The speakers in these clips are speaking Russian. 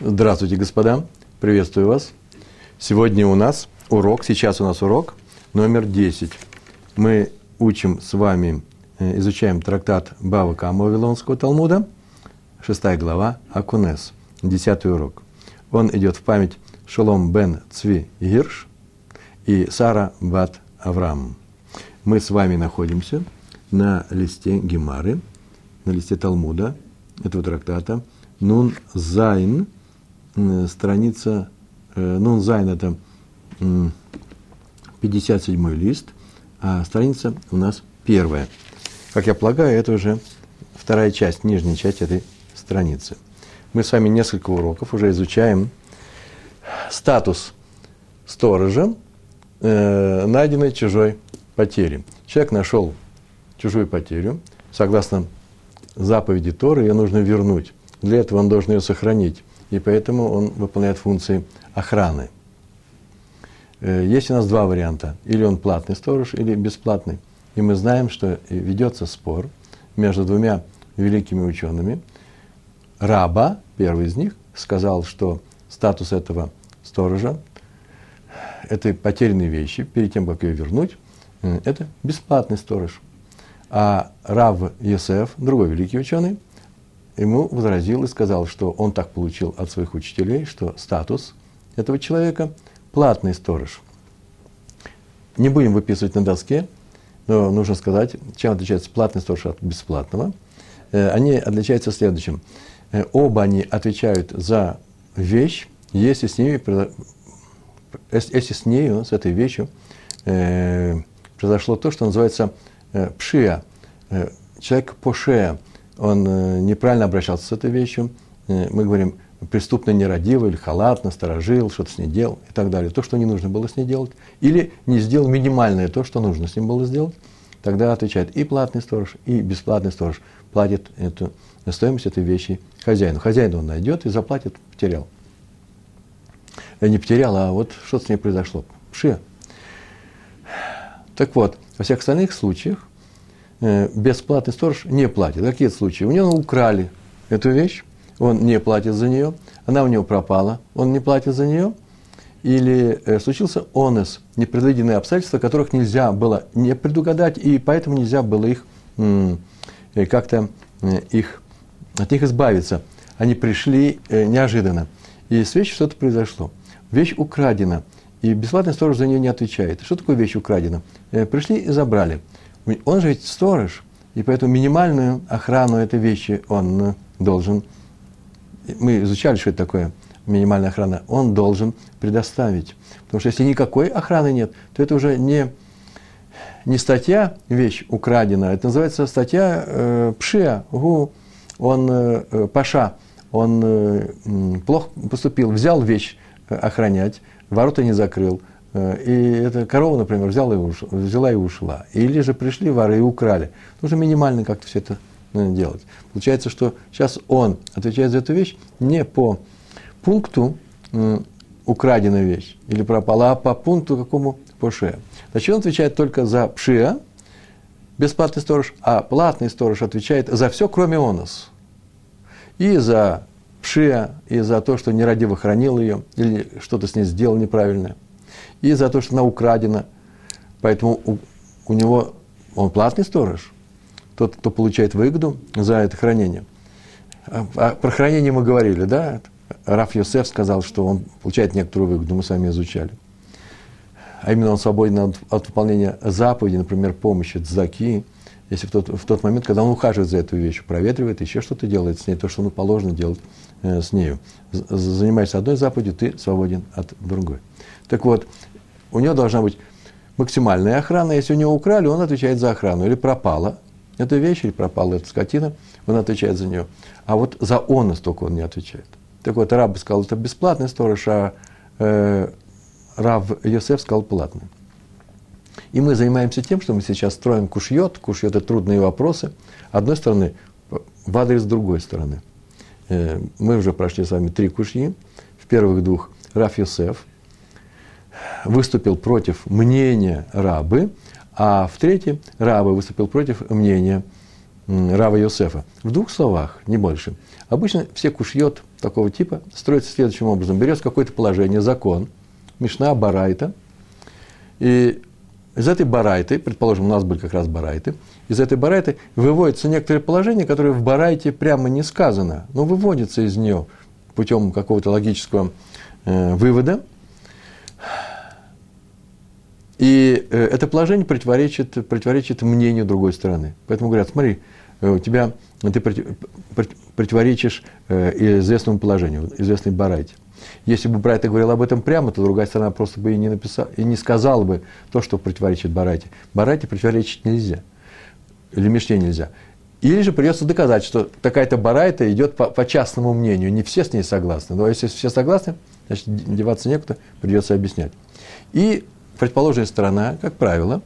Здравствуйте, господа. Приветствую вас. Сегодня у нас урок, сейчас у нас урок номер 10. Мы учим с вами, э, изучаем трактат Бава Кама Вавилонского Талмуда, шестая глава, Акунес, десятый урок. Он идет в память Шолом бен Цви Гирш и Сара бат Авраам. Мы с вами находимся на листе Гемары, на листе Талмуда этого трактата, נון זיין – страница, э, ну, זיין это 57 лист, а страница у нас первая. Как я полагаю, это уже вторая часть, нижняя часть этой страницы. Мы с вами несколько уроков уже изучаем статус сторожа, э, найденной чужой потери. Человек нашел чужую потерю, согласно заповеди Торы, ее нужно вернуть. Для этого он должен ее сохранить и поэтому он выполняет функции охраны. Э, есть у нас два варианта. Или он платный сторож, или бесплатный. И мы знаем, что ведется спор между двумя великими учеными. Раба, первый из них, сказал, что статус этого сторожа, этой потерянной вещи, перед тем, как ее вернуть, э, это бесплатный сторож. А Рав Йосеф, другой великий ученый, ему возразил и сказал, что он так получил от своих учителей, что статус этого человека – платный сторож. Не будем выписывать на доске, но нужно сказать, чем отличается платный сторож от бесплатного. Э, они отличаются следующим. Э, оба они отвечают за вещь, если с ними, если с нею, с этой вещью, э, произошло то, что называется пшия, человек пошея, он э, неправильно обращался с этой вещью. Э, мы говорим, преступно нерадивый или халатно, сторожил, что-то с ней делал и так далее. То, что не нужно было с ней делать. Или не сделал минимальное то, что нужно с ним было сделать. Тогда отвечает и платный сторож, и бесплатный сторож платит эту стоимость этой вещи хозяину. Хозяин он найдет и заплатит, потерял. Я не потерял, а вот что с ней произошло. Пши. Так вот, во всех остальных случаях Э, бесплатный сторож не платит. Какие случаи? У него украли эту вещь, он не платит за нее, она у него пропала, он не платит за нее, или э, случился онес, непредвиденные обстоятельства, которых нельзя было не предугадать, и поэтому нельзя было их э, как-то их, от них избавиться. Они пришли неожиданно. И с вещью что-то произошло. Вещь украдена, и бесплатный сторож за нее не отвечает. Что такое вещь украдена? Пришли и забрали. Он же ведь сторож, и поэтому минимальную охрану этой вещи он э, должен, мы изучали, что это такое минимальная охрана, он должен предоставить. Потому что если никакой охраны нет, то это уже не, не статья «вещь украдена», это называется статья э, «пшия», гу, он э, э паша, он э, плохо поступил, взял вещь э, охранять, ворота не закрыл, и эта корова, например, взяла и ушла, взяла и ушла. Или же пришли воры и украли. Нужно минимально как-то все это э, делать. Получается, что сейчас он отвечает за эту вещь не по пункту э, украденная вещь или пропала, а по пункту какому по шее. Значит, он отвечает только за пшия, бесплатный сторож, а платный сторож отвечает за все, кроме онос. И за пшия, и за то, что нерадиво хранил ее, или что-то с ней сделал неправильное – и за то, что она украдена. Поэтому у, у него, он платный сторож, тот, кто получает выгоду за это хранение. А, а про хранение мы говорили, да? Раф Йосеф сказал, что он получает некоторую выгоду, мы с вами изучали. А именно он свободен от, от выполнения заповеди, например, помощи заки, если в тот, в тот момент, когда он ухаживает за этой вещью, проветривает, еще что-то делает с ней, то, что ему положено делать э, с нею. Занимаешься одной заповедью, ты свободен от другой. Так вот, у него должна быть максимальная охрана. Если у него украли, он отвечает за охрану. Или пропала эта вещь, или пропала эта скотина, он отвечает за нее. А вот за онос только он не отвечает. Так вот, раб сказал, это бесплатный сторож, а э, Рав Йосеф сказал платный. И мы занимаемся тем, что мы сейчас строим кушьет. Кушьет – это трудные вопросы. Одной стороны, в адрес другой стороны. Э, мы уже прошли с вами три кушьи. В первых двух Раф Йосеф – выступил против мнения рабы, а в третьем рабы выступил против мнения Рава Йосефа. В двух словах, не больше. Обычно все кушьет такого типа строится следующим образом. Берется какое-то положение, закон, Мишна, Барайта, и из этой барайты, предположим, у нас были как раз барайты, из этой барайты выводятся некоторые положения, которые в барайте прямо не сказано, но выводятся из нее путем какого-то логического э, вывода. И э, это положение противоречит, противоречит мнению другой стороны. Поэтому говорят, смотри, э, у тебя, ты противоречишь э, известному положению, известной барайте. Если бы Брайта говорил об этом прямо, то другая сторона просто бы и не, написала, и не сказала бы то, что противоречит Барайте. Барайте противоречить нельзя. Или Мишне нельзя. Или же придется доказать, что такая-то барайта идет по, по частному мнению. Не все с ней согласны. Но если все согласны, значит, деваться некуда, придется объяснять. И предположенная сторона, как правило,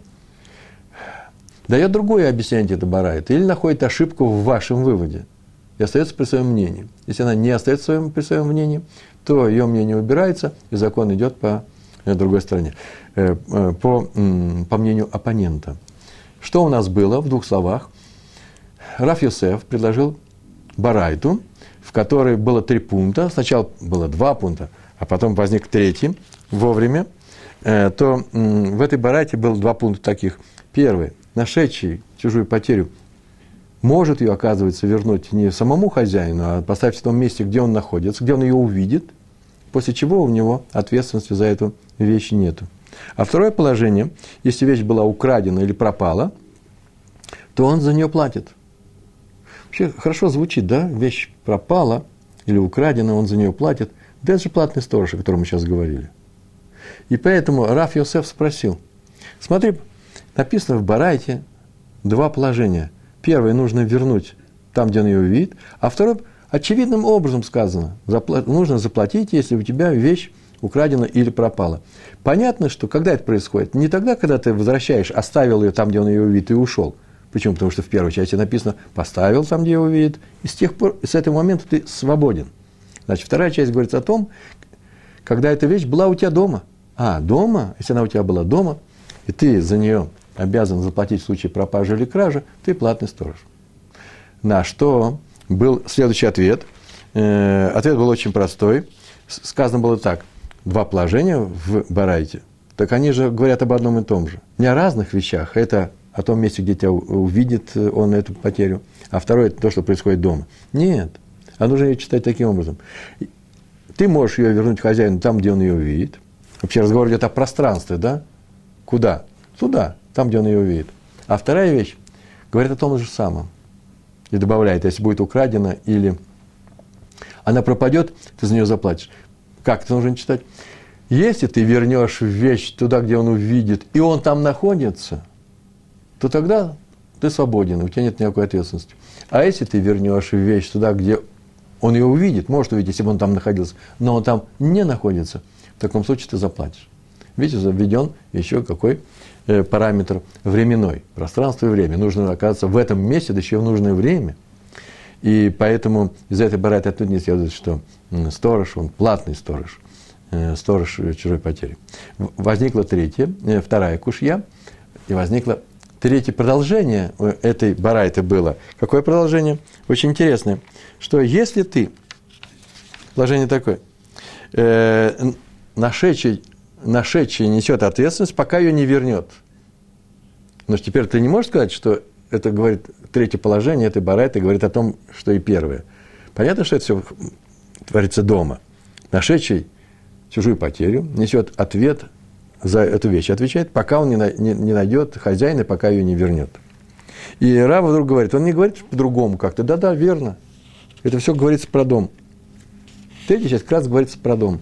дает другое объяснение этой барайты. Или находит ошибку в вашем выводе. И остается при своем мнении. Если она не остается своем, при своем мнении, то ее мнение убирается, и закон идет по э, другой стороне, э, э, по, по мнению оппонента. Что у нас было в двух словах? Раф Йосеф предложил Барайту, в которой было три пункта. Сначала было два пункта, а потом возник третий вовремя. То в этой Барайте было два пункта таких. Первый. Нашедший чужую потерю может ее, оказывается, вернуть не самому хозяину, а поставить в том месте, где он находится, где он ее увидит, после чего у него ответственности за эту вещь нету. А второе положение, если вещь была украдена или пропала, то он за нее платит. Вообще хорошо звучит, да? Вещь пропала или украдена, он за нее платит. Да это же платный сторож, о котором мы сейчас говорили. И поэтому Раф Йосеф спросил, смотри, написано в Барайте два положения – Первое нужно вернуть там, где он ее видит, а второе очевидным образом сказано, нужно заплатить, если у тебя вещь украдена или пропала. Понятно, что когда это происходит, не тогда, когда ты возвращаешь, оставил ее там, где он ее увидит, и ушел. Почему? Потому что в первой части написано «поставил там, где его видит», и с тех пор, с этого момента ты свободен. Значит, вторая часть говорится о том, когда эта вещь была у тебя дома. А, дома, если она у тебя была дома, и ты за нее обязан заплатить в случае пропажи или кражи, ты платный сторож. На что был следующий ответ. Э, ответ был очень простой. Сказано было так. Два положения в Барайте. Так они же говорят об одном и том же. Не о разных вещах. Это о том месте, где тебя увидит он эту потерю. А второе – это то, что происходит дома. Нет. А нужно ее читать таким образом. Ты можешь ее вернуть хозяину там, где он ее увидит. Вообще разговор идет о пространстве, да? Куда? Туда там, где он ее увидит. А вторая вещь говорит о том же самом. И добавляет, если будет украдена или она пропадет, ты за нее заплатишь. Как это нужно читать? Если ты вернешь вещь туда, где он увидит, и он там находится, то тогда ты свободен, у тебя нет никакой ответственности. А если ты вернешь вещь туда, где он ее увидит, может увидеть, если бы он там находился, но он там не находится, таком случае ты заплатишь. Видите, введен еще какой Э, параметр временной, пространство и время. Нужно оказаться в этом месте, да еще в нужное время. И поэтому из этой барайты оттуда не следует, что сторож, он платный сторож, э, сторож чужой потери. Возникла третья, э, вторая кушья, и возникло третье продолжение этой барайты было. Какое продолжение? Очень интересное, что если ты, положение такое, э, нашедший нашедший несет ответственность, пока ее не вернет. Но теперь ты не можешь сказать, что это говорит третье положение этой барайты, говорит о том, что и первое. Понятно, что это все творится дома. Нашедший чужую потерю несет ответ за эту вещь, отвечает, пока он не, не, не найдет хозяина, пока ее не вернет. И Рава вдруг говорит, он не говорит по-другому как-то, да-да, верно. Это все говорится про дом. Третья часть как раз говорится про дом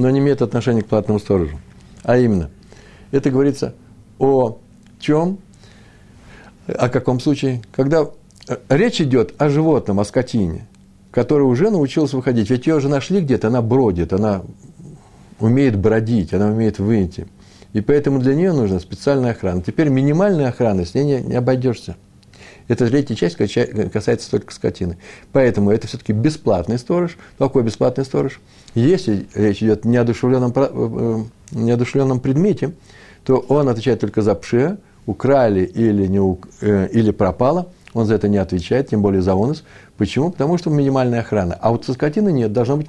но не имеет отношения к платному сторожу. А именно, это говорится о чем? О каком случае? Когда э, речь идет о животном, о скотине, которая уже научилась выходить. Ведь ее уже нашли где-то, она бродит, она умеет бродить, она умеет выйти. И поэтому для нее нужна специальная охрана. Теперь минимальная охрана, с ней не, не обойдешься. Эта третья часть касается только скотины. Поэтому это все-таки бесплатный сторож. Какой бесплатный сторож? Если речь идет о неодушевленном, э, неодушевленном предмете, то он отвечает только за пше, украли или, не, э, или пропало, он за это не отвечает, тем более за онос. Почему? Потому что минимальная охрана. А вот со скотиной нет, должна быть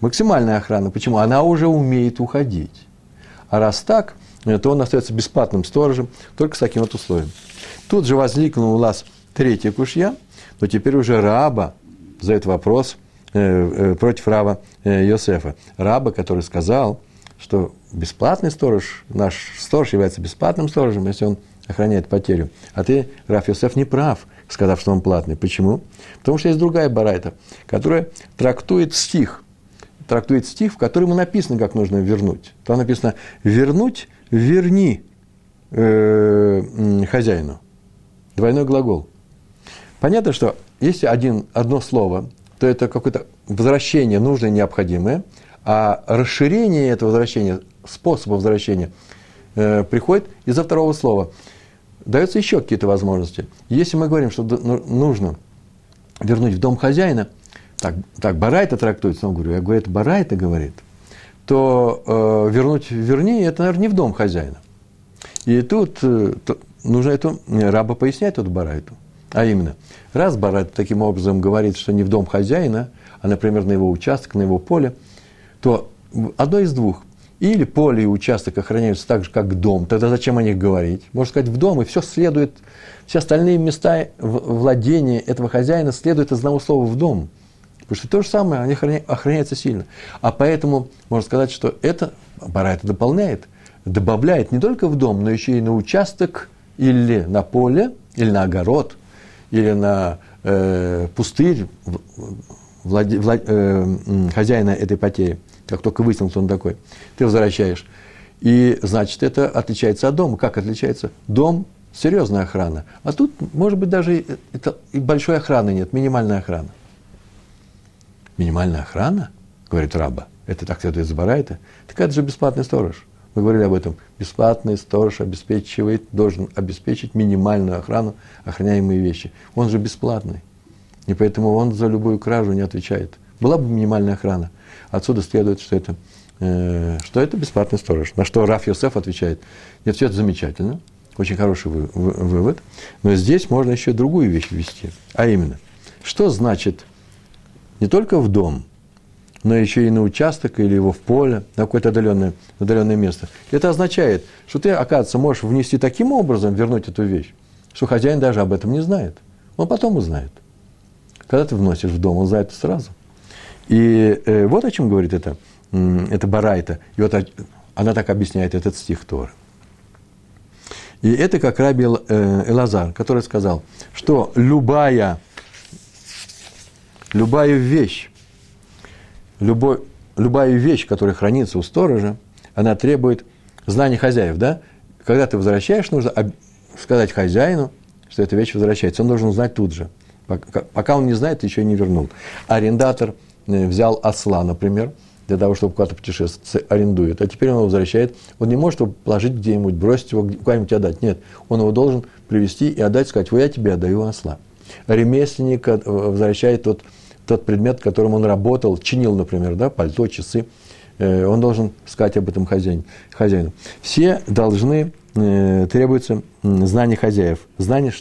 максимальная охрана. Почему? Она уже умеет уходить. А раз так, то он остается бесплатным сторожем, только с таким вот условием. Тут же возникнул у нас третья кушья, но теперь уже раба задает вопрос э, э, против раба э, Йосефа. Раба, который сказал, что бесплатный сторож, наш сторож является бесплатным сторожем, если он охраняет потерю. А ты, Раф Йосеф, не прав, сказав, что он платный. Почему? Потому что есть другая барайта, которая трактует стих. Трактует стих, в котором написано, как нужно вернуть. Там написано «вернуть, верни э, хозяину». Двойной глагол. Понятно, что если один, одно слово, то это какое-то возвращение нужное, необходимое, а расширение этого возвращения, способа возвращения, э, приходит из-за второго слова – даются еще какие-то возможности. Если мы говорим, что ну, нужно вернуть в дом хозяина, так, так Барайта трактуется, но говорю, я говорю, это Барайта говорит, то э, вернуть, вернее, это, наверное, не в дом хозяина. И тут э, нужно эту раба пояснять, эту Барайту. А именно, раз Барайта таким образом говорит, что не в дом хозяина, а, например, на его участок, на его поле, то одно из двух. Или поле и участок охраняются так же, как дом. Тогда зачем о них говорить? Можно сказать, в дом, и все следует, все остальные места владения этого хозяина следуют из одного слова в дом. Потому что то же самое, они охраняются сильно. А поэтому можно сказать, что это, пора это дополняет, добавляет не только в дом, но еще и на участок или на поле, или на огород, или на э, пустырь владе, влад, э, хозяина этой потери как только выяснил, кто он такой, ты возвращаешь. И, значит, это отличается от дома. Как отличается? Дом – серьезная охрана. А тут, может быть, даже это, и большой охраны нет, минимальная охрана. Минимальная охрана, говорит раба, это так следует из Барайта, так это же бесплатный сторож. Мы говорили об этом. Бесплатный сторож обеспечивает, должен обеспечить минимальную охрану, охраняемые вещи. Он же бесплатный. И поэтому он за любую кражу не отвечает. Была бы минимальная охрана. Отсюда следует, что это, э, что это бесплатный сторож. На что Раф Йосеф отвечает, нет, все это замечательно, очень хороший вы, вы, вывод, но здесь можно еще другую вещь ввести, а именно, что значит не только в дом, но еще и на участок или его в поле, на какое-то отдаленное, отдаленное место. Это означает, что ты, оказывается, можешь внести таким образом, вернуть эту вещь, что хозяин даже об этом не знает. Он потом узнает. Когда ты вносишь в дом, он знает сразу. И э, вот о чем говорит это, это Барайта. И вот она так объясняет этот стих Торы. И это как Раби э, Элазар, который сказал, что любая, любая вещь, любой, любая вещь, которая хранится у сторожа, она требует знания хозяев, да? Когда ты возвращаешь, нужно сказать хозяину, что эта вещь возвращается. Он должен знать тут же. Пока он не знает, еще не вернул. Арендатор – Э, взял осла, например, для того, чтобы куда-то путешествовать, арендует, а теперь он его возвращает, он не может его положить где-нибудь, бросить его куда-нибудь отдать. Нет, он его должен привести и отдать, сказать, вот я тебе отдаю осла. Ремесленник э, возвращает тот, тот предмет, которым он работал, чинил, например, да, пальто, часы, э, он должен сказать об этом хозяин, хозяину. Все должны, требуется знание хозяев. Знание,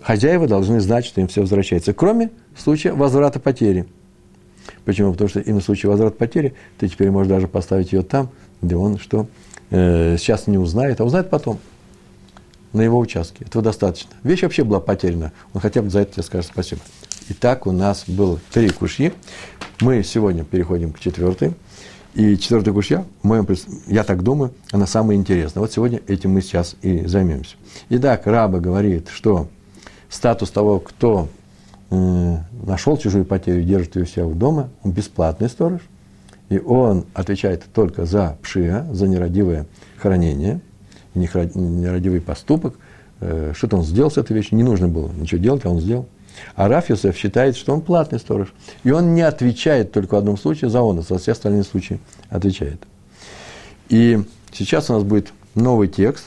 хозяева должны знать, что им все возвращается, кроме случая возврата потери – Почему? Потому что и на случай возврата потери ты теперь можешь даже поставить ее там, где он что э, сейчас не узнает, а узнает потом на его участке. Этого достаточно. Вещь вообще была потеряна. Он хотя бы за это тебе скажет спасибо. Итак, у нас было три кушьи. Мы сегодня переходим к четвертой. И четвертая кушья, моем, я так думаю, она самая интересная. Вот сегодня этим мы сейчас и займемся. Итак, Раба говорит, что статус того, кто нашел чужую потерю, держит ее у себя дома, он бесплатный сторож, и он отвечает только за пшия, за нерадивое хранение, нерадивый поступок, э, что-то он сделал с этой вещью, не нужно было ничего делать, а он сделал. А Раф Йосеф считает, что он платный сторож. И он не отвечает только в одном случае за он, за все остальные случаи отвечает. И сейчас у нас будет новый текст,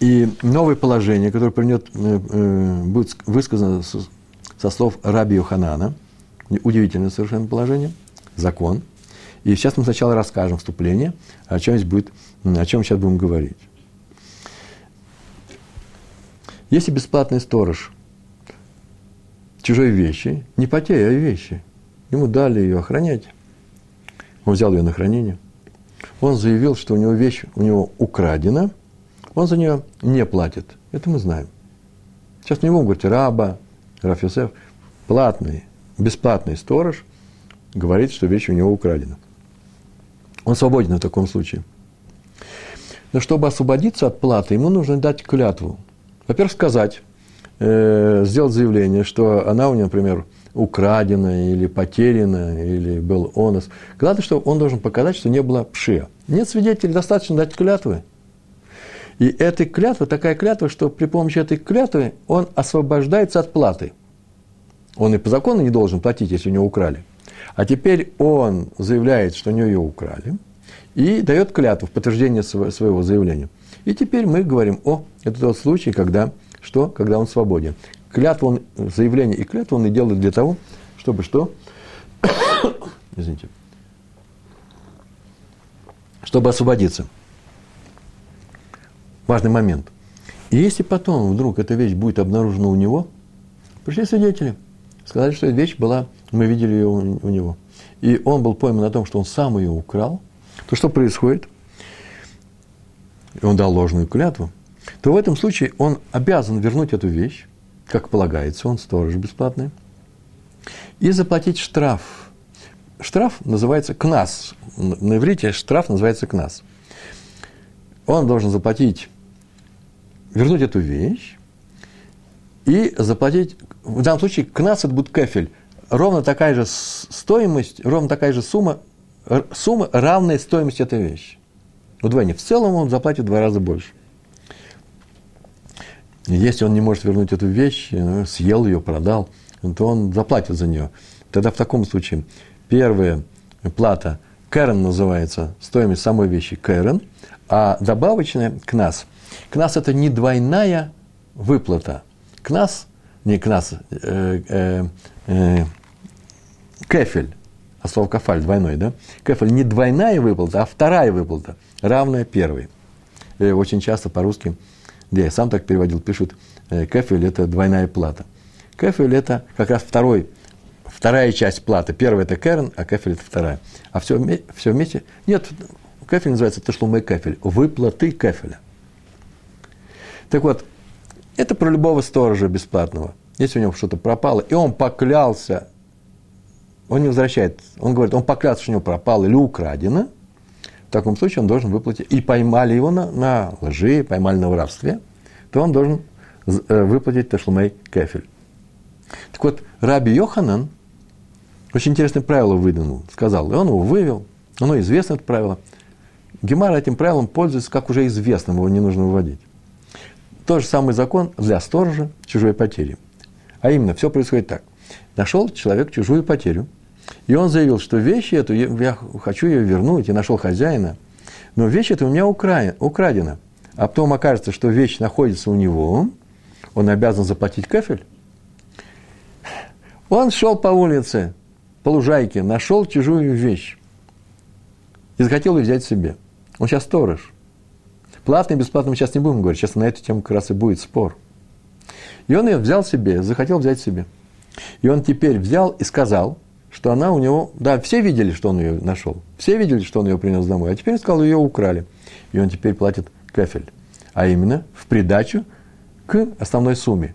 и новое положение, которое принят, э, э, будет высказано со слов Раби Йоханана, удивительное совершенно положение, закон. И сейчас мы сначала расскажем вступление, о чем, здесь будет, о чем сейчас будем говорить. Если бесплатный сторож чужой вещи, не потеря, а вещи, ему дали ее охранять, он взял ее на хранение, он заявил, что у него вещь у него украдена, он за нее не платит. Это мы знаем. Сейчас не будем говорить раба, Раф Йосеф, платный, бесплатный сторож говорит, что вещь у него украдена. Он свободен в таком случае. Но чтобы освободиться от платы, ему нужно дать клятву. Во-первых, сказать, э, сделать заявление, что она у него, например, украдена или потеряна, или был онос. Главное, что он должен показать, что не было пшия. Нет свидетелей, достаточно дать клятвы. И эта клятва, такая клятва, что при помощи этой клятвы он освобождается от платы. Он и по закону не должен платить, если у него украли. А теперь он заявляет, что у него ее украли, и дает клятву в подтверждение своего заявления. И теперь мы говорим, о, это тот случай, когда, что? Когда он свободен. Клятву он, заявление и клятву он и делает для того, чтобы что? Извините. Чтобы освободиться. Важный момент. И если потом вдруг эта вещь будет обнаружена у него, пришли свидетели, сказали, что эта вещь была, мы видели ее у, него, и он был пойман на том, что он сам ее украл, то что происходит? И он дал ложную клятву, то в этом случае он обязан вернуть эту вещь, как полагается, он сторож бесплатный, и заплатить штраф. Штраф называется кнас. На иврите штраф называется кнас. Он должен заплатить, вернуть эту вещь и заплатить, в данном случае кнас это будет кефель, ровно такая же стоимость, ровно такая же сумма, сумма равная стоимости этой вещи. Удвоение. В целом он заплатит в два раза больше. Если он не может вернуть эту вещь, ну, съел ее, продал, то он заплатит за нее. Тогда в таком случае первая плата Кэрон называется, стоимость самой вещи Кэрон, а добавочная – КНАС. КНАС – это не двойная выплата. КНАС, не КНАС, э, э, э, кефель, а слово кафаль двойной, да? Кефель не двойная выплата, а вторая выплата, равная первой. Э, очень часто по-русски – да, я сам так переводил, пишут, э, кефель – это двойная плата. Кефель – это как раз второй, вторая часть платы. Первая – это керн, а кефель – это вторая. А все, все вместе – нет, кефель называется ташлумы кефель, выплаты кефеля. Так вот, это про любого сторожа бесплатного. Если у него что-то пропало, и он поклялся, он не возвращает, он говорит, он поклялся, что у него пропало или украдено – в таком случае он должен выплатить, и поймали его на, на лжи, поймали на воровстве, то он должен э, выплатить ташлумей кефель. Так вот, Раби Йоханан очень интересное правило выдвинул, сказал, и он его вывел, оно известно, это правило. Гемара этим правилом пользуется, как уже известным, его не нужно выводить. Тот же самый закон для сторожа чужой потери. А именно, все происходит так. Нашел человек чужую потерю – и он заявил, что вещь эту, я хочу ее вернуть, я нашел хозяина, но вещь эта у меня украдена. А потом окажется, что вещь находится у него, он обязан заплатить кафель. Он шел по улице, по лужайке, нашел чужую вещь и захотел ее взять себе. Он сейчас сторож. Платный, бесплатный мы сейчас не будем говорить, сейчас на эту тему как раз и будет спор. И он ее взял себе, захотел взять себе. И он теперь взял и сказал – что она у него, да, все видели, что он ее нашел, все видели, что он ее принес домой, а теперь сказал, ее украли, и он теперь платит кафель, а именно в придачу к основной сумме.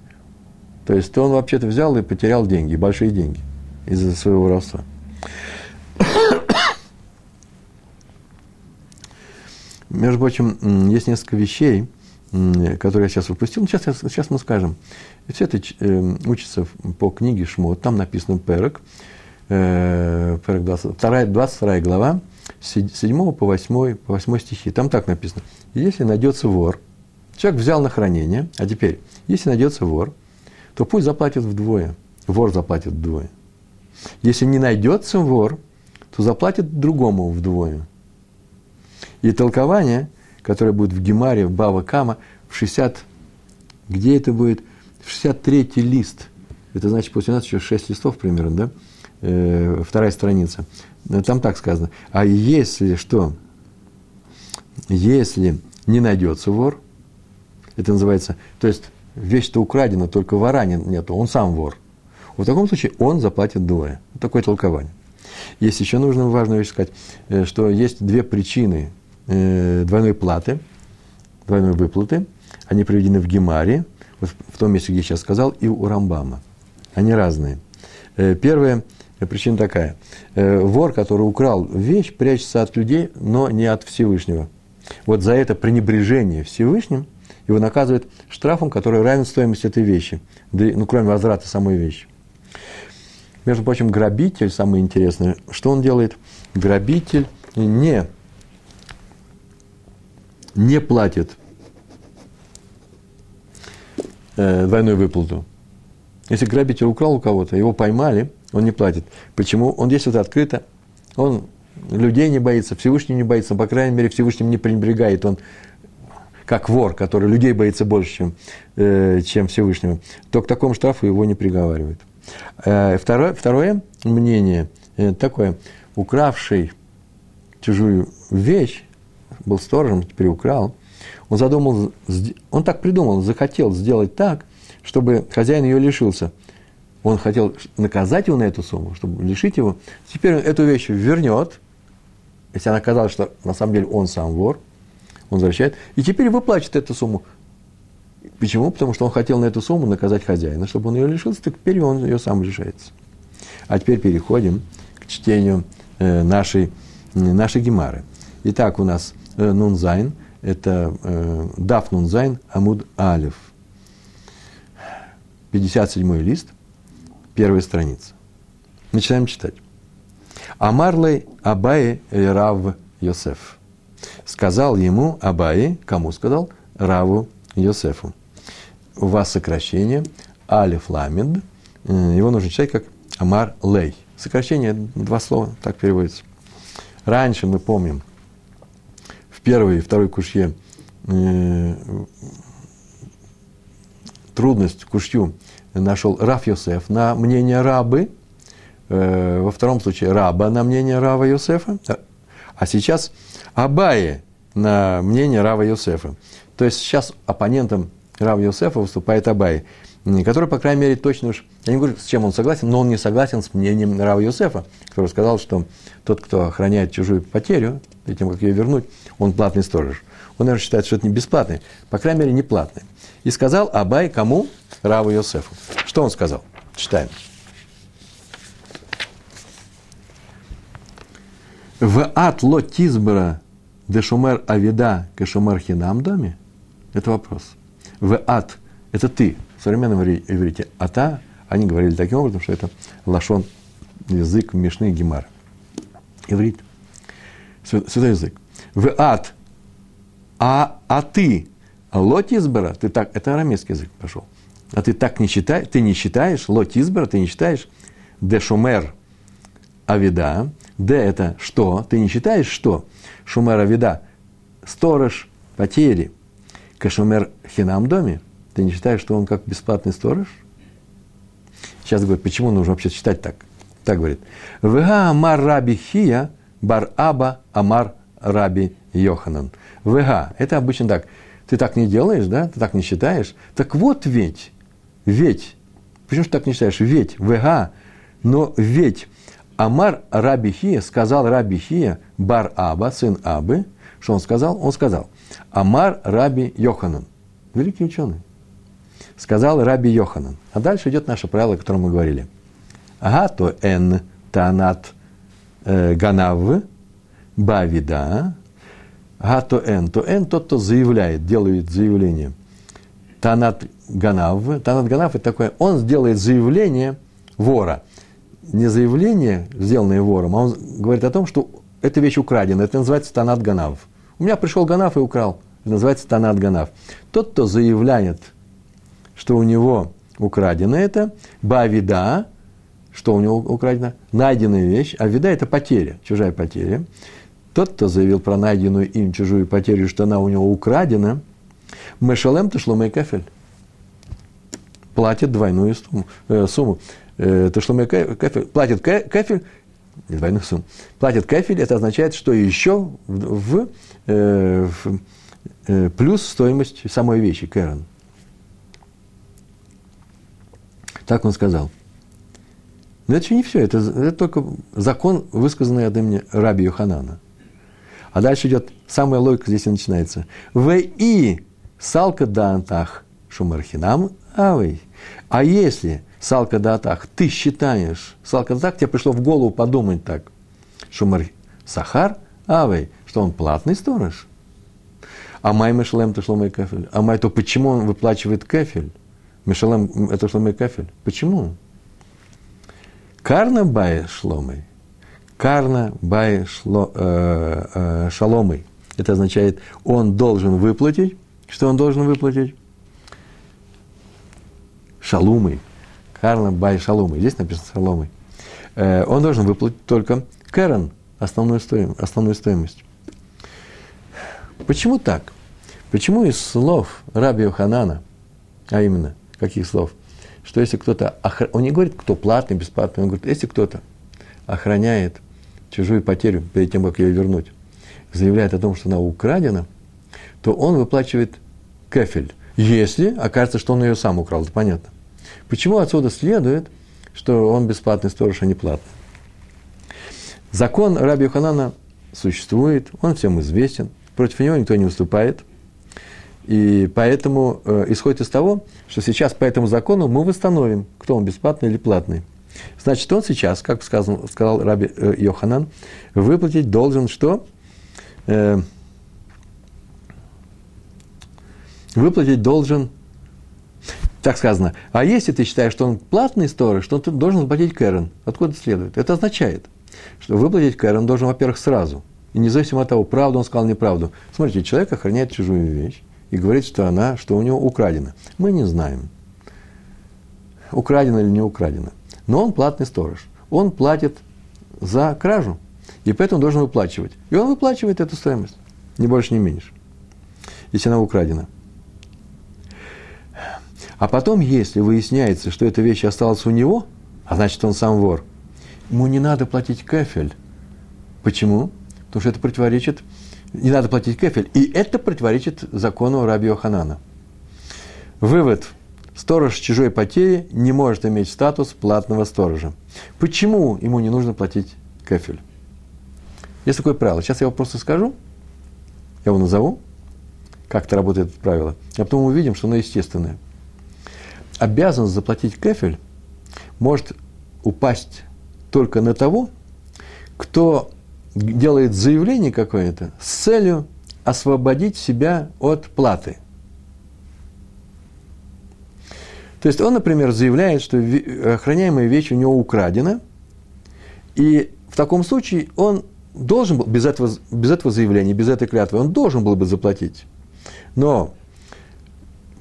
То есть он вообще-то взял и потерял деньги, большие деньги из-за своего воровства. Между прочим, есть несколько вещей, которые я сейчас выпустил. Сейчас, сейчас мы скажем. Все это э, учится по книге Шмот, там написано Перек э, 22, 22 глава, с 7 по 8, по 8 стихи. Там так написано. Если найдется вор, человек взял на хранение, а теперь, если найдется вор, то пусть заплатит вдвое. Вор заплатит вдвое. Если не найдется вор, то заплатит другому вдвое. И толкование, которое будет в Гемаре, в Бава Кама, в 60, где это будет? В 63 лист. Это значит, после нас еще 6 листов примерно, да? Э, вторая страница. Там так сказано. А если что? Если не найдется вор, это называется, то есть вещь-то украдена, только вора нету, он сам вор. В таком случае он заплатит двое. Такое толкование. Есть еще нужно важную вещь сказать, э, что есть две причины э, двойной платы, двойной выплаты. Они приведены в Гемаре, в том месте, где я сейчас сказал, и у Рамбама. Они разные. Э, первая причина такая. Вор, который украл вещь, прячется от людей, но не от Всевышнего. Вот за это пренебрежение Всевышним его наказывают штрафом, который равен стоимости этой вещи, ну, кроме возврата самой вещи. Между прочим, грабитель, самое интересное, что он делает? Грабитель не, не платит э, двойную выплату. Если грабитель украл у кого-то, его поймали, он не платит. Почему? Он действует открыто, он людей не боится, Всевышнего не боится, по крайней мере, Всевышним не пренебрегает, он как вор, который людей боится больше, чем, э, чем Всевышнего, то к такому штрафу его не приговаривают. Э, второе, второе мнение э, такое, укравший чужую вещь, был сторожем, теперь украл, он задумал, он так придумал, захотел сделать так, чтобы хозяин ее лишился. Он хотел наказать его на эту сумму, чтобы лишить его. Теперь он эту вещь вернет, если она оказалась, что на самом деле он сам вор, он возвращает, и теперь выплачет эту сумму. Почему? Потому что он хотел на эту сумму наказать хозяина, чтобы он ее лишился, так теперь он ее сам лишается. А теперь переходим к чтению э, нашей, нашей гемары. Итак, у нас э, נון זיין, это э, דף נון זיין, עמוד אלף. 57 лист, первая страница. Начинаем читать. אמר ליה אביי רב יוסף. Сказал ему Абае, кому сказал? Раву Йосефу. У вас сокращение אלף למד. Э, его нужно читать как אמר ליה. Сокращение, два слова, так переводится. Раньше мы помним, в первой и второй кушье э, трудность кушью нашел Раф Йосеф на мнение рабы, э, во втором случае раба на мнение Рава Йосефа, а сейчас Абае на мнение Рава Йосефа. То есть сейчас оппонентом Рава Йосефа выступает Абай, который, по крайней мере, точно уж, я не говорю, с чем он согласен, но он не согласен с мнением Рава Йосефа, который сказал, что тот, кто охраняет чужую потерю, перед тем, как ее вернуть, он платный сторож. Он, наверное, считает, что это не бесплатный, по крайней мере, не платный. И сказал Абай кому? Раву Йосефу. Что он сказал? Читаем. В ат лотизбра дешумер авида кешумер хинам доме? Это вопрос в ад – это ты. В современном иврите ата, они говорили таким образом, что это лашон, язык Мишны Гемар. Иврит. Святой язык. В ад, а, а ты, лот избора, ты так, это арамейский язык пошел. А ты так не считаешь, ты не считаешь, лот избора, ты не считаешь, де шумер авида, де это что, ты не считаешь что? Шумер авида, сторож потери – Кашумер Хинам доме, ты не считаешь, что он как бесплатный сторож? Сейчас говорит, почему нужно вообще читать так? Так говорит. Вега амар раби хия бар аба амар раби Йоханан. Вега. Это обычно так. Ты так не делаешь, да? Ты так не считаешь? Так вот ведь, ведь. Почему же так не считаешь? Ведь, вега. Но ведь Амар Раби Хия сказал Раби Хия, Бар Аба, сын Абы, что он сказал? Он сказал, Амар Раби Йоханан, великий ученый, сказал Раби Йоханан. А дальше идет наше правило, о котором мы говорили. Ага, то эн танат э, ганав бавида. Ага, то эн. То эн тот, кто заявляет, делает заявление. Танат ганав. Танат ганав – это такое, он сделает заявление вора. Не заявление, сделанное вором, а он говорит о том, что эта вещь украдена. Это называется танат ганав. У меня пришел Ганав и украл. Это называется Танат Ганав. Тот, кто заявляет, что у него украдено это, бавида, что у него украдено, найденная вещь, а вида – это потеря, чужая потеря. Тот, кто заявил про найденную им чужую потерю, что она у него украдена, мешалем ташломей кафель, платит двойную сумму. Э, сумму. Э, ташломей кафель, платит кафель двойных сумм, платит кафель, это означает, что еще в, в, э, в э, плюс стоимость самой вещи, кэрон. Так он сказал. Но это еще не все, это, это только закон, высказанный от имени Раби Йоханана. А дальше идет, самая логика здесь и начинается. В и салка дантах шумархинам авей. А если салка датах ты считаешь, салка датах тебе пришло в голову подумать так, шумар сахар авей, что он платный сторож. А май мешалем то шломай кафель. А май то почему он выплачивает кафель? Мишалем это шломай кафель. Почему? Карна бай шломой. Карна бай шло, э, э, шаломой. Это означает, он должен выплатить. Что он должен выплатить? Шалумой. Карна бай шалумой. Здесь написано шаломой. Э, он должен выплатить только Кэрон, основную стоимость. Основную стоимость. Почему так? Почему из слов Раби Ханана, а именно, каких слов – что если кто-то, он не говорит, кто платный, бесплатный, он говорит, если кто-то охраняет чужую потерю перед тем, как ее вернуть, заявляет о том, что она украдена, то он выплачивает кефель, если окажется, что он ее сам украл, это понятно. Почему отсюда следует, что он бесплатный сторож, а не платный? Закон Раби Ханана существует, он всем известен, против него никто не выступает – и поэтому э, исходит из того, что сейчас по этому закону мы восстановим, кто он бесплатный или платный. Значит, он сейчас, как сказал, сказал Раби э, Йоханан, выплатить должен что? Э, выплатить должен, так сказано, а если ты считаешь, что он платный сторож, то ты должен заплатить Кэрон. Откуда следует? Это означает, что выплатить Кэрон должен, во-первых, сразу. И независимо от того, правду он сказал, неправду. Смотрите, человек охраняет чужую вещь и говорит, что она, что у него украдена. Мы не знаем, украдено или не украдено. Но он платный сторож. Он платит за кражу, и поэтому должен выплачивать. И он выплачивает эту стоимость, ни больше, ни меньше, если она украдена. А потом, если выясняется, что эта вещь осталась у него, а значит, он сам вор, ему не надо платить кафель. Почему? Потому что это противоречит не надо платить кефель. И это противоречит закону Раби Йоханана. Вывод. Сторож чужой потери не может иметь статус платного сторожа. Почему ему не нужно платить кефель? Есть такое правило. Сейчас я его просто скажу, я его назову, как это работает это правило, а потом мы увидим, что оно естественное. Обязанность заплатить кефель может упасть только на того, кто делает заявление какое-то с целью освободить себя от платы. То есть он, например, заявляет, что охраняемая вещь у него украдена, и в таком случае он должен был, без этого, без этого заявления, без этой клятвы, он должен был бы заплатить. Но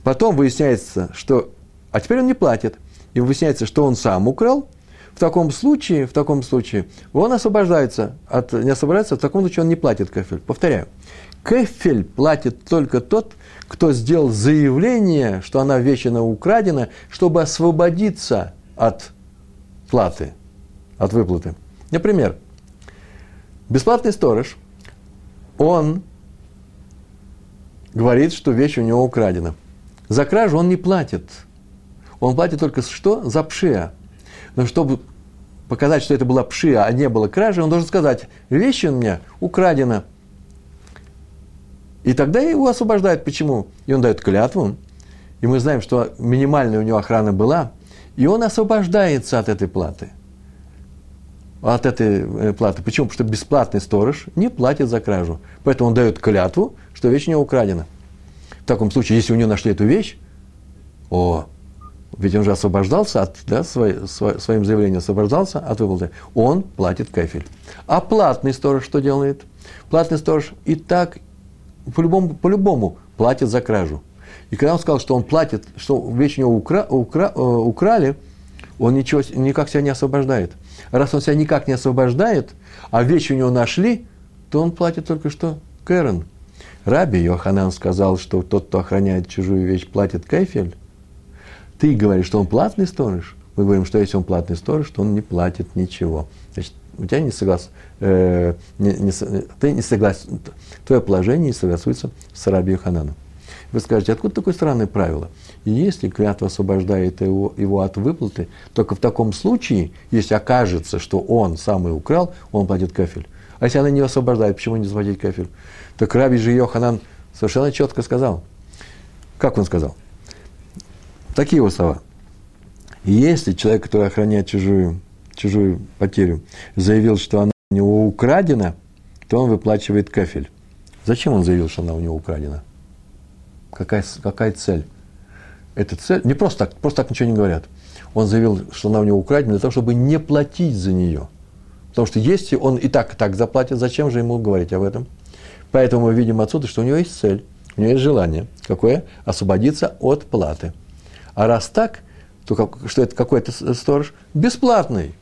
потом выясняется, что... А теперь он не платит. И выясняется, что он сам украл, в таком случае, в таком случае, он освобождается от, не освобождается, в таком случае он не платит кефель. Повторяю, кефель платит только тот, кто сделал заявление, что она вещина украдена, чтобы освободиться от платы, от выплаты. Например, бесплатный сторож, он говорит, что вещь у него украдена. За кражу он не платит. Он платит только что? За пшия. Но чтобы показать, что это была пшия, а не было кражи, он должен сказать, вещи у меня украдена. И тогда его освобождают. Почему? И он дает клятву. И мы знаем, что минимальная у него охрана была. И он освобождается от этой платы. От этой э, платы. Почему? Потому что бесплатный сторож не платит за кражу. Поэтому он дает клятву, что вещь у него украдена. В таком случае, если у него нашли эту вещь, о, ведь он же освобождался от, да, свой, свой, своим заявлением освобождался от выплаты, он платит кафель. А платный сторож что делает? Платный сторож и так по-любому, по-любому платит за кражу. И когда он сказал, что он платит, что вещь у него укра, укра, э, украли, он ничего, никак себя не освобождает. Раз он себя никак не освобождает, а вещи у него нашли, то он платит только что Кэрон. Раби Йоханан сказал, что тот, кто охраняет чужую вещь, платит кайфель. Ты говоришь, что он платный сторож. Мы говорим, что если он платный сторож, то он не платит ничего. У тебя не соглас, э, не, не, ты не согласен, твое положение не согласуется с Раби Хананом. Вы скажете, откуда такое странное правило? Если клятва освобождает его, его от выплаты, только в таком случае, если окажется, что он сам и украл, он платит кафель. А если она не освобождает, почему не заплатить кафель? Так Раби же Йоханан совершенно четко сказал. Как он сказал? Такие его слова. Если человек, который охраняет чужую, чужую потерю, заявил, что она у него украдена, то он выплачивает кафель. Зачем он заявил, что она у него украдена? Какая, какая цель? Эта цель, не просто так, просто так ничего не говорят. Он заявил, что она у него украдена для того, чтобы не платить за нее. Потому что если он и так, и так заплатит, зачем же ему говорить об этом? Поэтому мы видим отсюда, что у него есть цель, у него есть желание. Какое? Освободиться от платы. А раз так, то как, что это какой-то сторож? Бесплатный.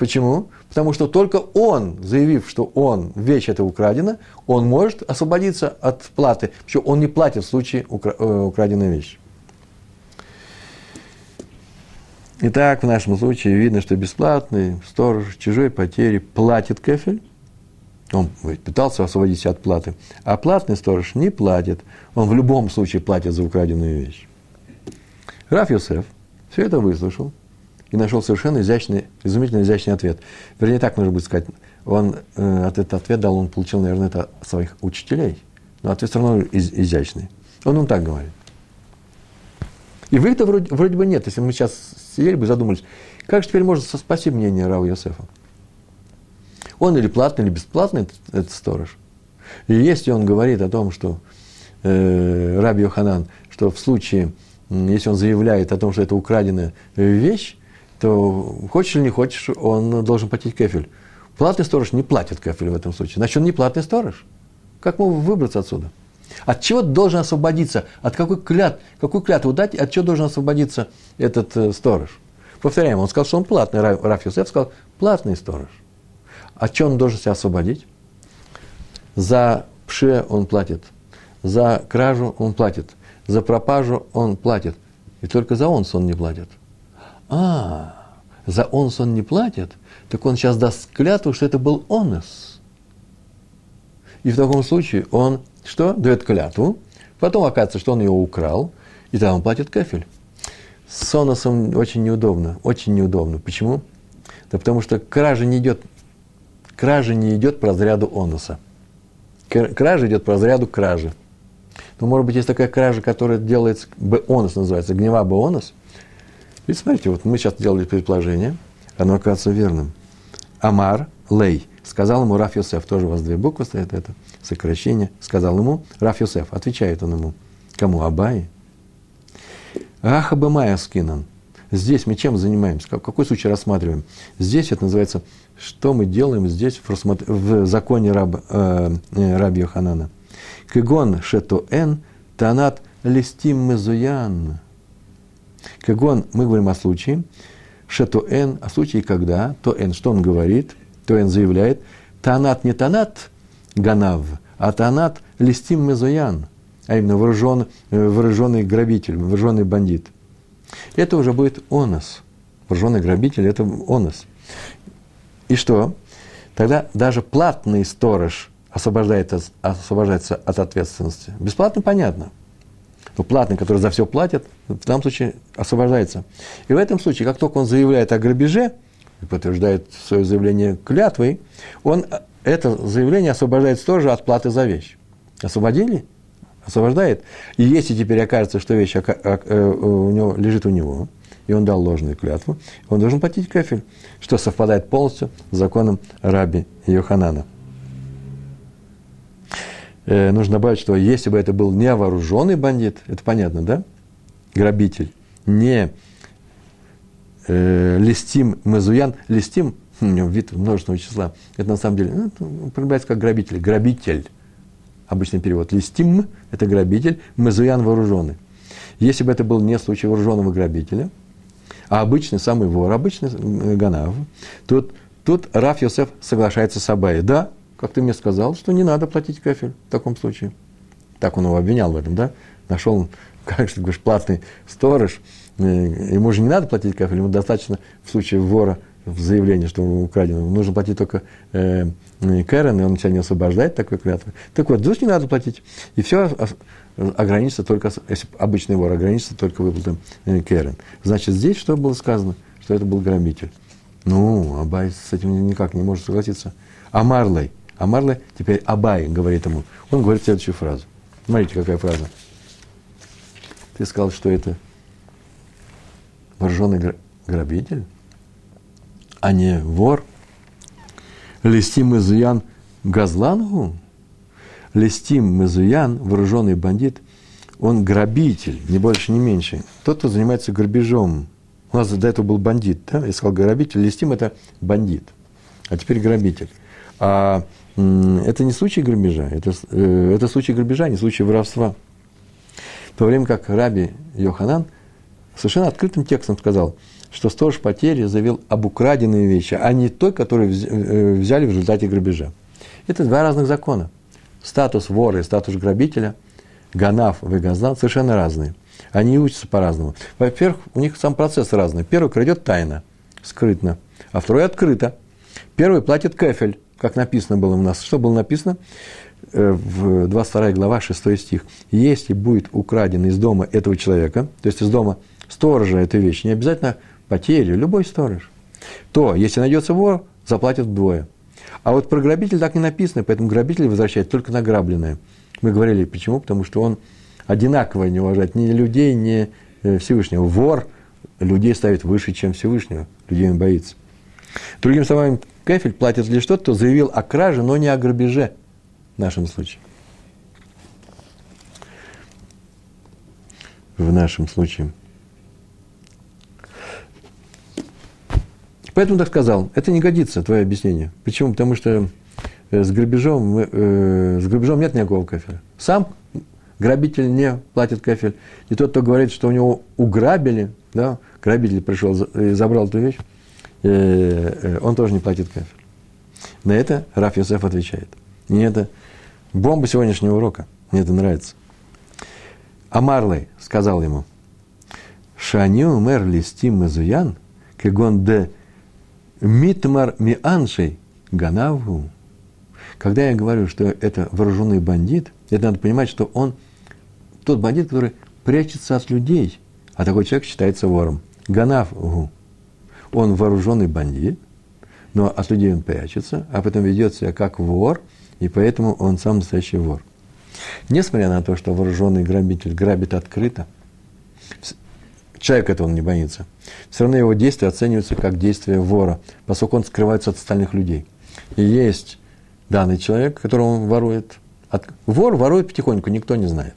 Почему? Потому что только он, заявив, что он, вещь эта украдена, он может освободиться от платы. Причем он не платит в случае э, украденной вещи. Итак, в нашем случае видно, что бесплатный сторож чужой потери платит кефель. Он пытался освободиться от платы. А платный сторож не платит. Он в любом случае платит за украденную вещь. Раф Йосеф все это выслушал и нашел совершенно изящный, изумительно изящный ответ. Вернее, так нужно будет сказать. Он э, от этот ответ дал, он получил, наверное, это от своих учителей. Но ответ все равно из, изящный. Он ему так говорит. И вы это вроде, вроде бы нет. Если мы сейчас сидели бы и задумались, как же теперь можно спасти мнение Рава Йосефа? Он или платный, или бесплатный этот, этот сторож. И если он говорит о том, что э, Раби Йоханан, что в случае, если он заявляет о том, что это украденная вещь, то хочешь или не хочешь, он должен платить кефель. Платный сторож не платит кефель в этом случае. Значит, он не платный сторож. Как ему выбраться отсюда? От чего должен освободиться? От какой клят, какую клятву дать? От чего должен освободиться этот э, сторож? Повторяем, он сказал, что он платный. Раф Юсеф сказал, платный сторож. От чего он должен себя освободить? За пше он платит. За кражу он платит. За пропажу он платит. И только за он не платит. А, за онс он не платит, так он сейчас даст клятву, что это был онос. И в таком случае он что? Дает клятву, потом оказывается, что он ее украл, и тогда он платит кафель. С оносом очень неудобно, очень неудобно. Почему? Да потому что кража не идет, кража не идет по разряду оноса. Кража идет по разряду кражи. Но, может быть, есть такая кража, которая делается, бонус называется, гнева бонус. И смотрите, вот мы сейчас делали предположение, оно оказывается верным. Амар, лей, сказал ему Раф Йосеф, тоже у вас две буквы стоят, это сокращение, сказал ему Раф Йосеф, отвечает он ему, кому? Абай. Аха Бамая скинан. Здесь мы чем занимаемся? Какой случай рассматриваем? Здесь это называется, что мы делаем здесь в, рассмотр... в законе раб, э, э Раби Йоханана. Кегон шетоэн танат листим мезуян. Кегон, мы говорим о случае, шетоэн, о случае когда, то эн, что он говорит, то эн заявляет, танат не танат ганав, а танат листим мезуян, а именно вооружен, вооруженный грабитель, вооруженный бандит. Это уже будет онос. Вооруженный грабитель – это онос. И что? Тогда даже платный сторож освобождается, освобождается от ответственности. Бесплатно понятно. Но платный, который за все платит, в данном случае освобождается. И в этом случае, как только он заявляет о грабеже, и подтверждает свое заявление клятвой, он это заявление освобождает тоже от платы за вещь. Освободили? Освобождает. И если теперь окажется, что вещь э, у него, лежит у него, и он дал ложную клятву, он должен платить кафель, что совпадает полностью с законом раби Йоханана. Э, нужно добавить, что если бы это был не вооруженный бандит, это понятно, да? Грабитель, не э, листим мезуян, листим, у него вид множественного числа, это на самом деле, ну, употребляется как грабитель, грабитель. Обычный перевод. Листим – это грабитель, мезуян – вооруженный. Если бы это был не случай вооруженного грабителя, а обычный самый вор, обычный ганав, тут, тут Раф Йосеф соглашается с Абай. Да, как ты мне сказал, что не надо платить кафель в таком случае. Так он его обвинял в этом, да? Нашел, как ты говоришь, платный сторож, ему же не надо платить кафель, ему достаточно в случае вора в заявлении, что украдено, нужно платить только э, Кэрон, и он тебя не освобождает такой клятвы. Так вот, здесь не надо платить. И все ограничится только, если обычный вор ограничится только выплатой э, Кэрон. Значит, здесь что было сказано? Что это был грабитель. Ну, Абай с этим никак не может согласиться. А Марлей, а Марлей теперь Абай говорит ему. Он говорит следующую фразу. Смотрите, какая фраза. Ты сказал, что это вооруженный грабитель, а не вор. Листим Изуян Газлангу, Листим Мезуян, вооруженный бандит, он грабитель, не больше, не меньше. Тот, кто занимается грабежом. У нас до этого был бандит, да? Я сказал грабитель, Листим – это бандит, а теперь грабитель. А это не случай грабежа, это, э, это случай грабежа, не случай воровства. В то время как Раби Йоханан совершенно открытым текстом сказал, что сторож потери заявил об украденной вещи, а не той, которую э, взяли в результате грабежа. Это два разных закона. Статус вора и статус грабителя, ганав и газлан совершенно разные. Они учатся по-разному. Во-первых, у них сам процесс разный. Первый крадет тайно, скрытно, а второй открыто. Первый платит кефель, как написано было у нас. Что было написано? Э, в 22 глава, 6 стих. Если будет украден из дома этого человека, то есть из дома сторожа эта вещь, не обязательно потери, любой сторож, то, если найдется вор, заплатят вдвое. А вот про грабитель так не написано, поэтому грабитель возвращает только награбленное. Мы говорили, почему? Потому что он одинаково не уважает ни людей, ни э, Всевышнего. Вор людей ставит выше, чем Всевышнего. Людей он боится. Другими словами, кефель платит лишь тот, кто заявил о краже, но не о грабеже в нашем случае. В нашем случае. Поэтому так сказал. Это не годится, твое объяснение. Почему? Потому что э, с грабежом, э, с грабежом нет никакого кафеля. Сам грабитель не платит кафель. И тот, кто говорит, что у него уграбили, да, грабитель пришел и забрал эту вещь, он тоже не платит кафель. На это Раф Йосеф отвечает. Не это бомба сегодняшнего урока. Мне это нравится. А Марлей сказал ему, Шаню мэр листим мезуян, кегон де Митмар мианшей ганаву. Когда я говорю, что это вооруженный бандит, это надо понимать, что он тот бандит, который прячется от людей, а такой человек считается вором. Ганаву. Он вооруженный бандит, но от людей он прячется, а потом ведет себя как вор, и поэтому он сам настоящий вор. Несмотря на то, что вооруженный грабитель грабит открыто, человек этого не боится. Все равно его действия оцениваются как действия вора, поскольку он скрывается от остальных людей. И есть данный человек, которого он ворует. Вор ворует потихоньку, никто не знает.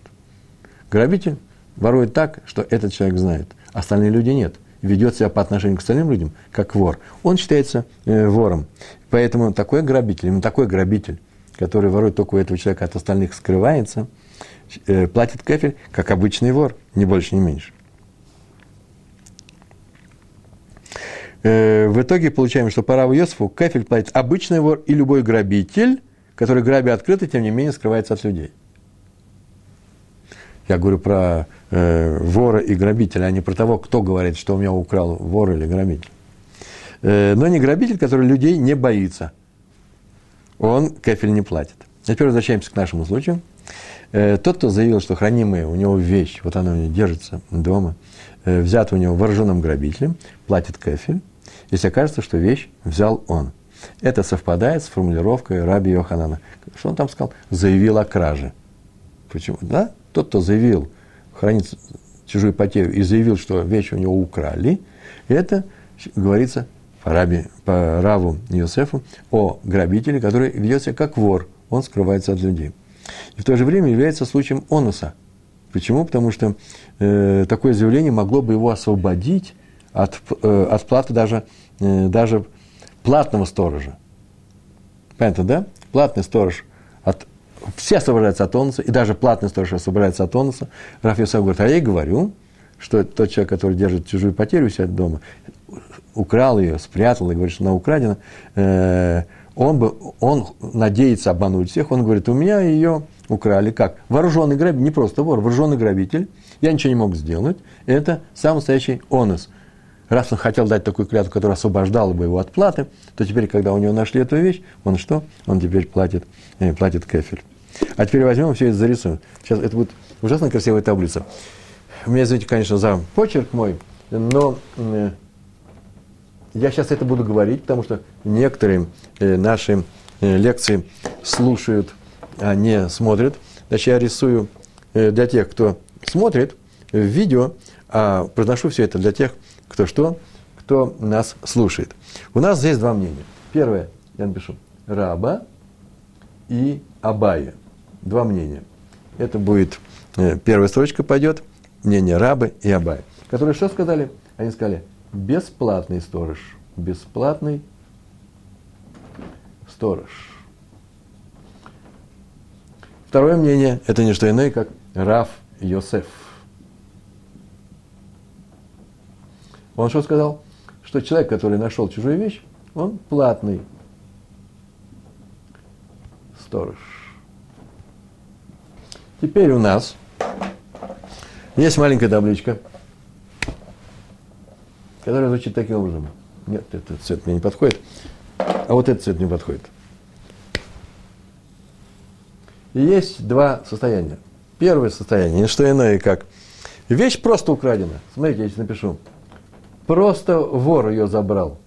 Грабитель ворует так, что этот человек знает, остальные люди нет. Ведет себя по отношению к остальным людям, как вор. Он считается э, вором. Поэтому такой грабитель, именно такой грабитель, который ворует только у этого человека, от остальных скрывается, э, платит кефель, как обычный вор, ни больше, ни меньше. Э, в итоге получаем, что по Раву Йосифу кафель платит обычный вор и любой грабитель, который грабя открыто, тем не менее скрывается от людей. Я говорю про э, вора и грабителя, а не про того, кто говорит, что у меня украл вор или грабитель. Э, но не грабитель, который людей не боится. Он кафель не платит. А теперь возвращаемся к нашему случаю. Э, тот, кто заявил, что хранимая у него вещь, вот она у него держится дома, э, взята у него вооруженным грабителем, платит кафель, если окажется, что вещь взял он. Это совпадает с формулировкой Раби Йоханана. Что он там сказал? Заявил о краже. Почему? Да? Тот, кто заявил, хранит чужую потерю и заявил, что вещь у него украли, это говорится по, Раби, по Раву Йосефу о грабителе, который ведет себя как вор. Он скрывается от людей. И в то же время является случаем онуса. Почему? Потому что э, такое заявление могло бы его освободить от, э, от платы даже Э, даже платного сторожа. Понятно, да? Платный сторож все освобождаются от тонуса, и даже платный сторож освобождается от тонуса. Раф Йосеф говорит, а я и говорю, что тот человек, который держит чужую потерю у себя дома, украл ее, спрятал и говорит, что она украдена, э, он, бы, он надеется обмануть всех, он говорит, у меня ее украли. Как? Вооруженный грабитель, не просто вор, вооруженный грабитель, я ничего не мог сделать, это самый настоящий онос – раз он хотел дать такую клятву, которая освобождала бы его от платы, то теперь, когда у него нашли эту вещь, он что? Он теперь платит, э, платит кефель. А теперь возьмем все это зарисуем. Сейчас это будет ужасно красивая таблица. Меня извините, конечно, за почерк мой, но э, я сейчас это буду говорить, потому что некоторые э, наши э, лекции слушают, а не смотрят. Значит, я рисую для тех, кто смотрит видео, а произношу все это для тех, кто что, кто нас слушает. У нас здесь два мнения. Первое, я напишу, раба и абая. Два мнения. Это будет, э, первая строчка пойдет, мнение рабы и абая. Которые что сказали? Они сказали, бесплатный сторож. Бесплатный сторож. Второе мнение – это не что иное, как Раф Йосеф. Он что сказал? Что человек, который нашел чужую вещь, он платный сторож. Теперь у нас есть маленькая табличка, которая звучит таким образом. Нет, этот цвет мне не подходит, а вот этот цвет мне подходит. И есть два состояния. Первое состояние, не что иное, как вещь просто украдена. Смотрите, я здесь напишу. Просто вор ее забрал.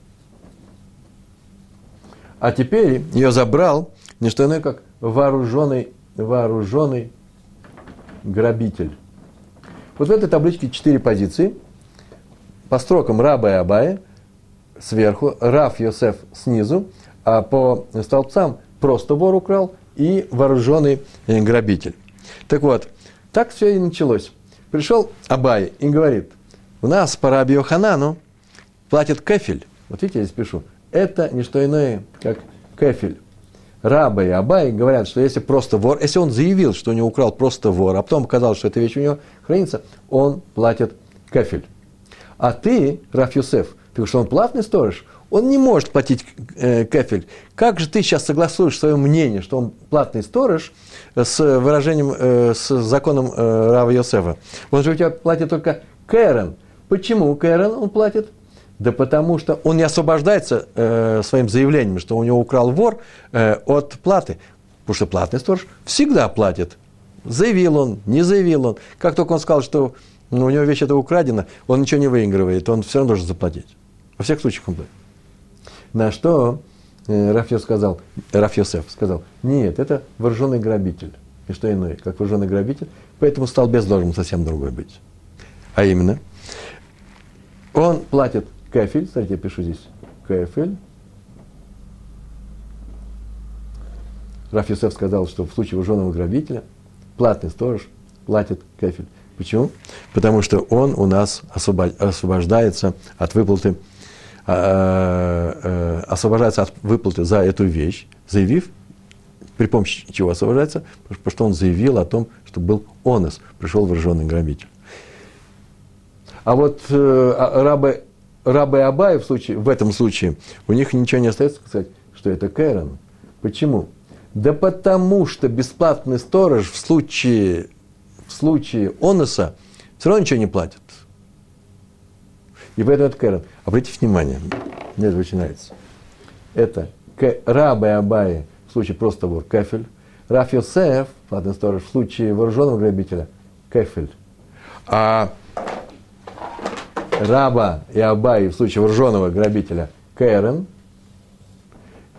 А теперь ее забрал не что иное, как вооруженный, вооруженный грабитель. Вот в этой табличке четыре позиции. По строкам раба и абая сверху, Раф Йосеф снизу, а по столбцам просто вор украл и вооруженный грабитель. Так вот, так все и началось. Пришел Абай и говорит, у нас по Раби Йоханану платит кефель. Вот видите, я здесь пишу. Это не что иное, как кефель. Раба и Абай говорят, что если просто вор, если он заявил, что у него украл просто вор, а потом оказалось, что эта вещь у него хранится, он платит кефель. А ты, Раф Юсеф, говоришь, что он платный сторож, он не может платить э, кефель. Как же ты сейчас согласуешь свое мнение, что он платный сторож, с выражением, э, с законом э, Рава Йосефа? Он же у тебя платит только Кэрен. Почему Кэрен он платит? Да потому что он не освобождается э, своим заявлением, что у него украл вор э, от платы. Потому что платный сторож всегда платит. Заявил он, не заявил он. Как только он сказал, что ну, у него вещь это украдена, он ничего не выигрывает, он все равно должен заплатить. Во всех случаях он будет. На что э, Раф сказал, Раф Йосеф сказал, нет, это вооруженный грабитель. И что иное, как вооруженный грабитель. Поэтому столбец должен совсем другой быть. А именно, он платит кафель, смотрите, я пишу здесь, кафель. Раф Йосеф сказал, что в случае вооруженного грабителя платный сторож платит кафель. Почему? Потому что он у нас освобождается от выплаты Э, э, освобождается от выплаты за эту вещь, заявив, при помощи чего освобождается, потому что он заявил о том, что был онос, пришел вооруженный грабитель. А вот э, а, рабы, рабы Абай в, случае, в этом случае, у них ничего не остается сказать, что это Кэрон. Почему? Да потому что бесплатный сторож в случае, в случае оноса все равно ничего не платит. И поэтому это Кэрон. Обратите внимание, мне это очень нравится. Это Раба и в случае просто вор кефель. Раф Йосеф, платный сторож, в случае вооруженного грабителя кефель. А Раба и Абай в случае вооруженного грабителя Кэрен.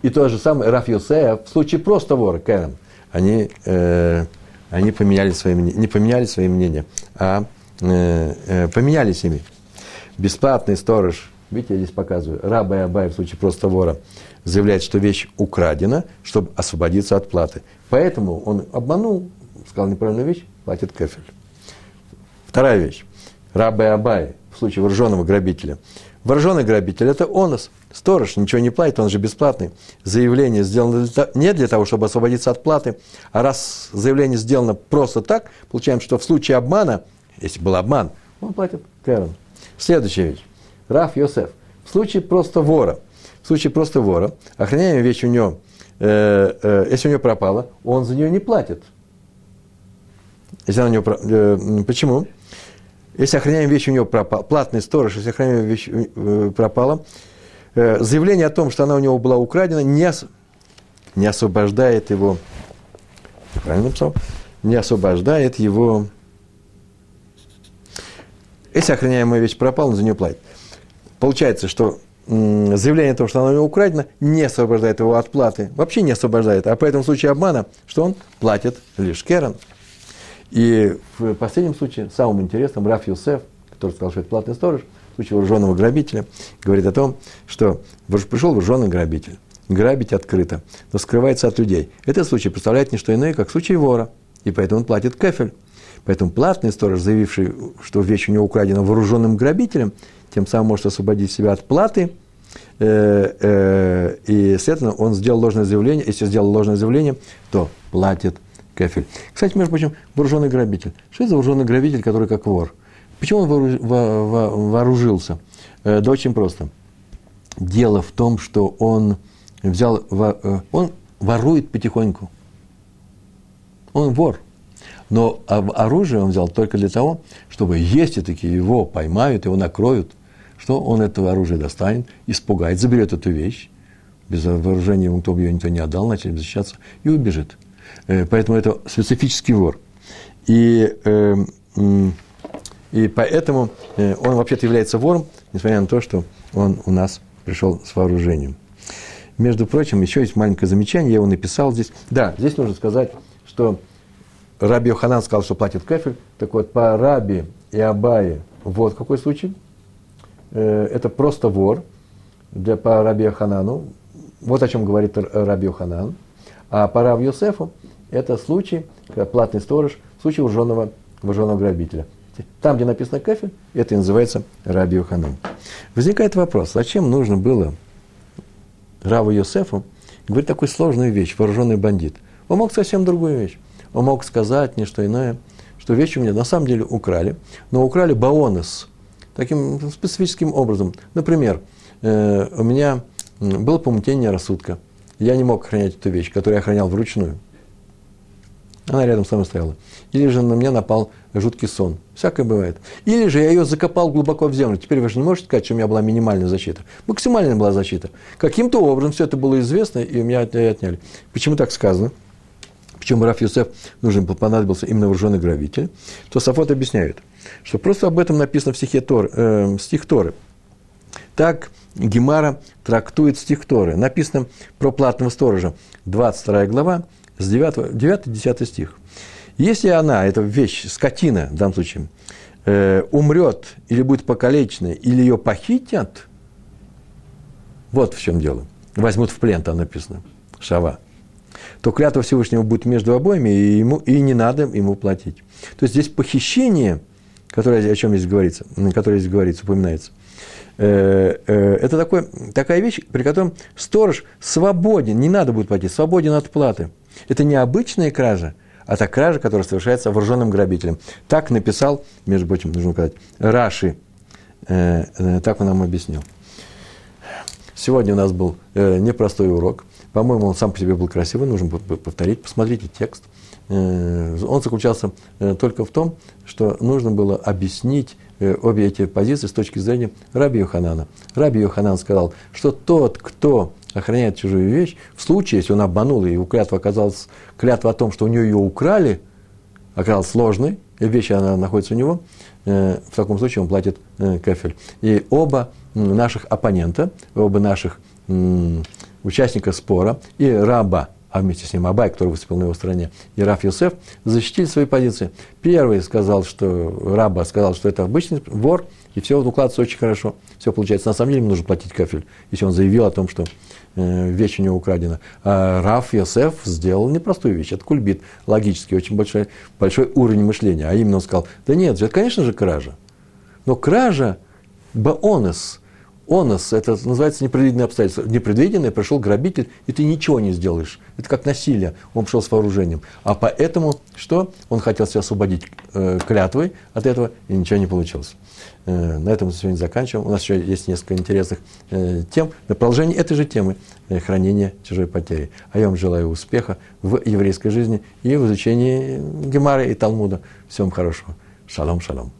И то же самое Раф Йосеф в случае просто вора Кэрен. Они, э, они поменяли свои, не поменяли свои мнения, а э, э, поменялись ими бесплатный сторож, видите, я здесь показываю, раба и абай в случае просто вора, заявляет, что вещь украдена, чтобы освободиться от платы. Поэтому он обманул, сказал неправильную вещь, платит кефель. Вторая вещь. Раба и абай в случае вооруженного грабителя. Вооруженный грабитель – это онос. Сторож ничего не платит, он же бесплатный. Заявление сделано не для того, чтобы освободиться от платы, а раз заявление сделано просто так, получаем, что в случае обмана, если был обман, он платит кефель. Следующая вещь. Раф Йосеф. В случае просто вора, в случае просто вора, охраняемая вещь у него, э, э, если у него пропала, он за нее не платит. Если она у него, э, почему? Если охраняемая вещь у него пропала, платный сторож, если охраняемая вещь э, пропала, э, заявление о том, что она у него была украдена, не, не освобождает его, правильно написал, не освобождает его, если охраняемая вещь пропала, он за нее платит. Получается, что заявление о том, что она у него украдена, не освобождает его от платы, вообще не освобождает. А по этому случаю обмана, что он платит лишь Керан. И в последнем случае, самым интересным, Раф Юсеф, который сказал, что это платный сторож, в случае вооруженного грабителя, говорит о том, что пришел вооруженный грабитель, грабить открыто, но скрывается от людей. Этот случай представляет не что иное, как случай вора, и поэтому он платит кефель. Поэтому платный сторож, заявивший, что вещь у него украдена вооруженным грабителем, тем самым может освободить себя от платы, э, э, и, следовательно, он сделал ложное заявление, если сделал ложное заявление, то платит кефель. Кстати, между прочим, вооруженный грабитель. Что это за вооруженный грабитель, который как вор? Почему он вооружился? Э, да очень просто. Дело в том, что он взял, он ворует потихоньку. Он вор. Но оружие он взял только для того, чтобы, если таки его поймают, его накроют, что он это оружие достанет, испугает, заберет эту вещь, без вооружения ему кто бы ее никто не отдал, начнет защищаться и убежит. Э, поэтому это специфический вор. И, э, и поэтому э, он вообще-то является вором, несмотря на то, что он у нас пришел с вооружением. Между прочим, еще есть маленькое замечание, я его написал здесь. Да, здесь нужно сказать, что Раби Йоханан сказал, что платит кефель. Так вот, по Раби и Абае, вот какой случай – это просто вор для, по Раби Йоханану. Вот о чем говорит Раби Йоханан. А по Рав Йосефу это случай, когда платный сторож, случай вооруженного, вооруженного грабителя. Там, где написано кафель, это и называется Раби Йоханан. Возникает вопрос, зачем нужно было Раву Йосефу говорить такую сложную вещь, вооруженный бандит? Он мог совсем другую вещь. Он мог сказать не что иное, что вещь у меня на самом деле украли, но украли баонес – таким специфическим образом. Например, э, у меня было помутнение рассудка. Я не мог охранять эту вещь, которую я охранял вручную. Она рядом со мной стояла. Или же на меня напал жуткий сон. Всякое бывает. Или же я ее закопал глубоко в землю. Теперь вы же не можете сказать, что у меня была минимальная защита. Максимальная была защита. Каким-то образом все это было известно, и у меня отняли. Почему так сказано? Почему Раф Юсеф нужен понадобился именно вооруженный грабитель? То Сафот объясняет – что просто об этом написано в стихе Тор, э, стих Торы. Так Гемара трактует стих Торы. Написано про платного сторожа, 22 глава, с 9-10 стих. Если она, эта вещь, скотина в данном случае, э, умрет или будет покалечена, или ее похитят, вот в чем дело. Возьмут в плен, там написано, шава. То клятва Всевышнего будет между обоими, и, ему, и не надо ему платить. То есть здесь похищение которая, о чем здесь говорится, которая здесь говорится, упоминается. Э, э, это такой, такая вещь, при котором сторож свободен, не надо будет платить, свободен от платы. Это не обычная кража, а та кража, которая совершается вооруженным грабителем. Так написал, между прочим, нужно сказать, Раши. Э, так он нам объяснил. Сегодня у нас был непростой урок. По-моему, он сам по себе был красивый, нужно повторить. Посмотрите текст – Э, он заключался э, только в том, что нужно было объяснить э, обе эти позиции с точки зрения Раби Йоханана. Раби Йоханан сказал, что тот, кто охраняет чужую вещь, в случае, если он обманул, и у клятва оказалась клятва о том, что у нее ее украли, оказалась сложной, и вещь она находится у него, в таком случае он платит кафель. И оба наших оппонента, оба наших участника спора, и раба а вместе с ним Абай, который выступил на его стороне, и Раф Юсеф, защитили свои позиции. Первый сказал, что Раба сказал, что это обычный вор, и все укладывается очень хорошо. Все получается. На самом деле ему нужно платить кафель, если он заявил о том, что э, вещь у него украдена. А Раф Йосеф сделал непростую вещь. Это кульбит, логически, очень большой, большой уровень мышления. А именно он сказал, да нет, это, конечно же, кража. Но кража, баонес – онос, это называется непредвиденное обстоятельство. Непредвиденное, пришел грабитель, и ты ничего не сделаешь. Это как насилие, он пришел с вооружением. А поэтому, что? Он хотел себя освободить э, клятвой от этого, и ничего не получилось. Э, на этом мы сегодня заканчиваем. У нас еще есть несколько интересных э, тем. На продолжение этой же темы э, хранения чужой потери. А я вам желаю успеха в еврейской жизни и в изучении Гемара и Талмуда. Всем хорошего. Шалом, шалом.